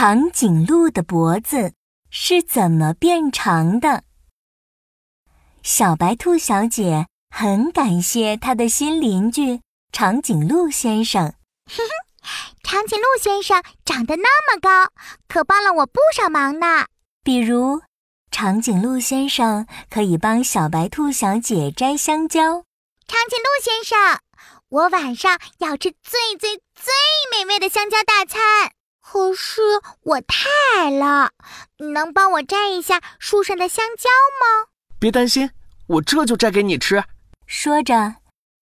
长颈鹿的脖子是怎么变长的？小白兔小姐很感谢她的新邻居长颈鹿先生。哼哼，长颈鹿先生长得那么高，可帮了我不少忙呢。比如，长颈鹿先生可以帮小白兔小姐摘香蕉。长颈鹿先生，我晚上要吃最最最美味的香蕉大餐。可是我太矮了，你能帮我摘一下树上的香蕉吗？别担心，我这就摘给你吃。说着，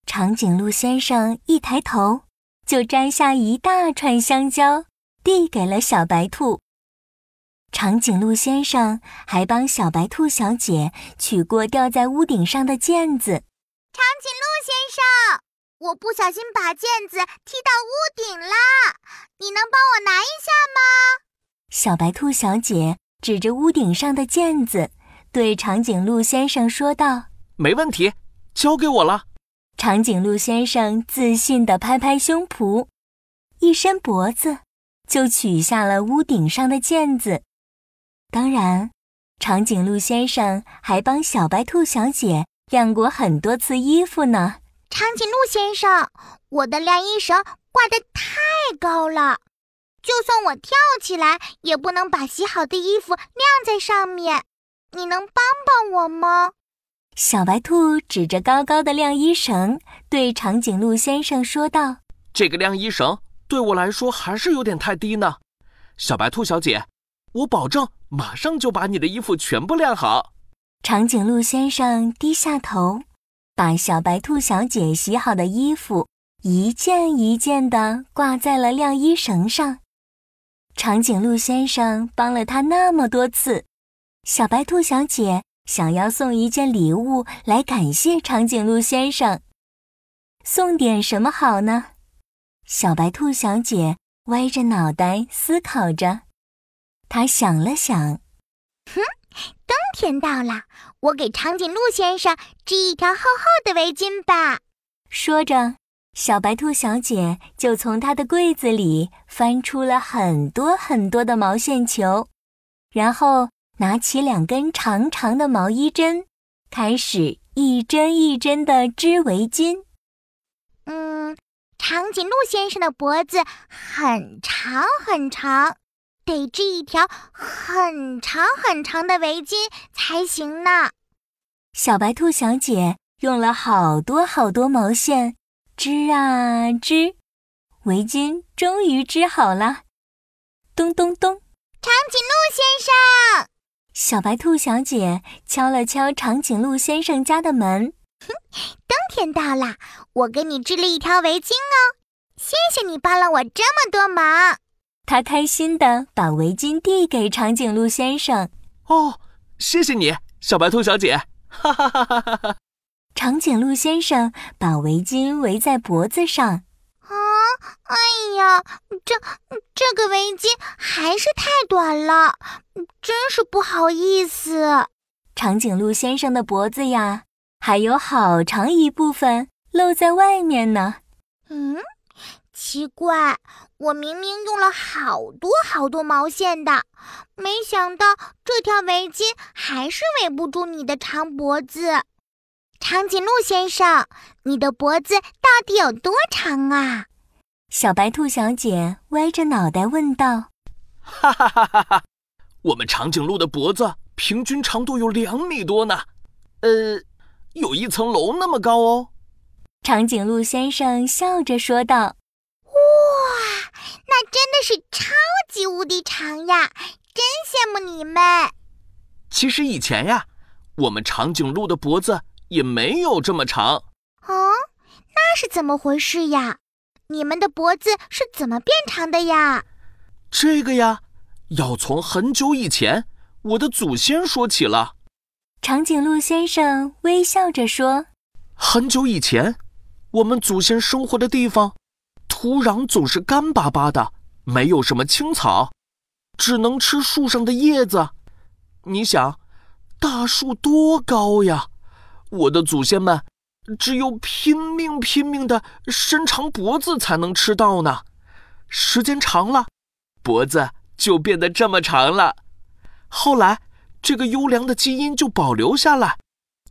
长颈鹿先生一抬头，就摘下一大串香蕉，递给了小白兔。长颈鹿先生还帮小白兔小姐取过掉在屋顶上的毽子。长颈鹿先生，我不小心把毽子踢到屋顶了，你能帮我拿一下吗？小白兔小姐指着屋顶上的毽子，对长颈鹿先生说道：“没问题，交给我了。”长颈鹿先生自信地拍拍胸脯，一伸脖子，就取下了屋顶上的毽子。当然，长颈鹿先生还帮小白兔小姐晾过很多次衣服呢。长颈鹿先生，我的晾衣绳挂得太高了，就算我跳起来，也不能把洗好的衣服晾在上面。你能帮帮我吗？小白兔指着高高的晾衣绳，对长颈鹿先生说道：“这个晾衣绳对我来说还是有点太低呢。”小白兔小姐。我保证马上就把你的衣服全部晾好。长颈鹿先生低下头，把小白兔小姐洗好的衣服一件一件地挂在了晾衣绳上。长颈鹿先生帮了他那么多次，小白兔小姐想要送一件礼物来感谢长颈鹿先生。送点什么好呢？小白兔小姐歪着脑袋思考着。她想了想，哼，天到了，我给长颈鹿先生织一条厚厚的围巾吧。说着，小白兔小姐就从她的柜子里翻出了很多很多的毛线球，然后拿起两根长长的毛衣针，开始一针一针的织围巾。嗯，长颈鹿先生的脖子很长很长。得织一条很长很长的围巾才行呢。小白兔小姐用了好多好多毛线，织啊织，围巾终于织好了。咚咚咚！长颈鹿先生，小白兔小姐敲了敲长颈鹿先生家的门。哼，冬天到了，我给你织了一条围巾哦。谢谢你帮了我这么多忙。他开心地把围巾递给长颈鹿先生。哦，谢谢你，小白兔小姐！哈哈哈哈哈哈！长颈鹿先生把围巾围在脖子上。啊，哎呀，这这个围巾还是太短了，真是不好意思。长颈鹿先生的脖子呀，还有好长一部分露在外面呢。嗯。奇怪，我明明用了好多好多毛线的，没想到这条围巾还是围不住你的长脖子。长颈鹿先生，你的脖子到底有多长啊？小白兔小姐歪着脑袋问道。哈哈哈哈哈！我们长颈鹿的脖子平均长度有两米多呢，呃，有一层楼那么高哦。长颈鹿先生笑着说道。哇，那真的是超级无敌长呀！真羡慕你们。其实以前呀，我们长颈鹿的脖子也没有这么长。哦，那是怎么回事呀？你们的脖子是怎么变长的呀？这个呀，要从很久以前我的祖先说起了。长颈鹿先生微笑着说：“很久以前，我们祖先生活的地方。”土壤总是干巴巴的，没有什么青草，只能吃树上的叶子。你想，大树多高呀？我的祖先们只有拼命拼命的伸长脖子才能吃到呢。时间长了，脖子就变得这么长了。后来，这个优良的基因就保留下来，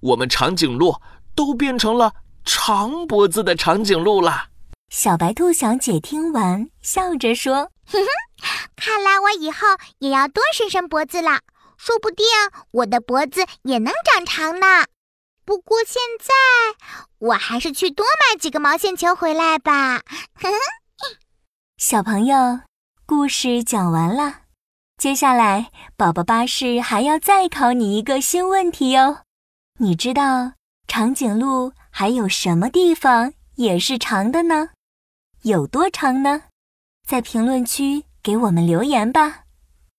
我们长颈鹿都变成了长脖子的长颈鹿了。小白兔小姐听完，笑着说：“哼哼，看来我以后也要多伸伸脖子了，说不定我的脖子也能长长呢。不过现在，我还是去多买几个毛线球回来吧。”哼哼，小朋友，故事讲完了，接下来宝宝巴士还要再考你一个新问题哦。你知道长颈鹿还有什么地方也是长的呢？有多长呢？在评论区给我们留言吧。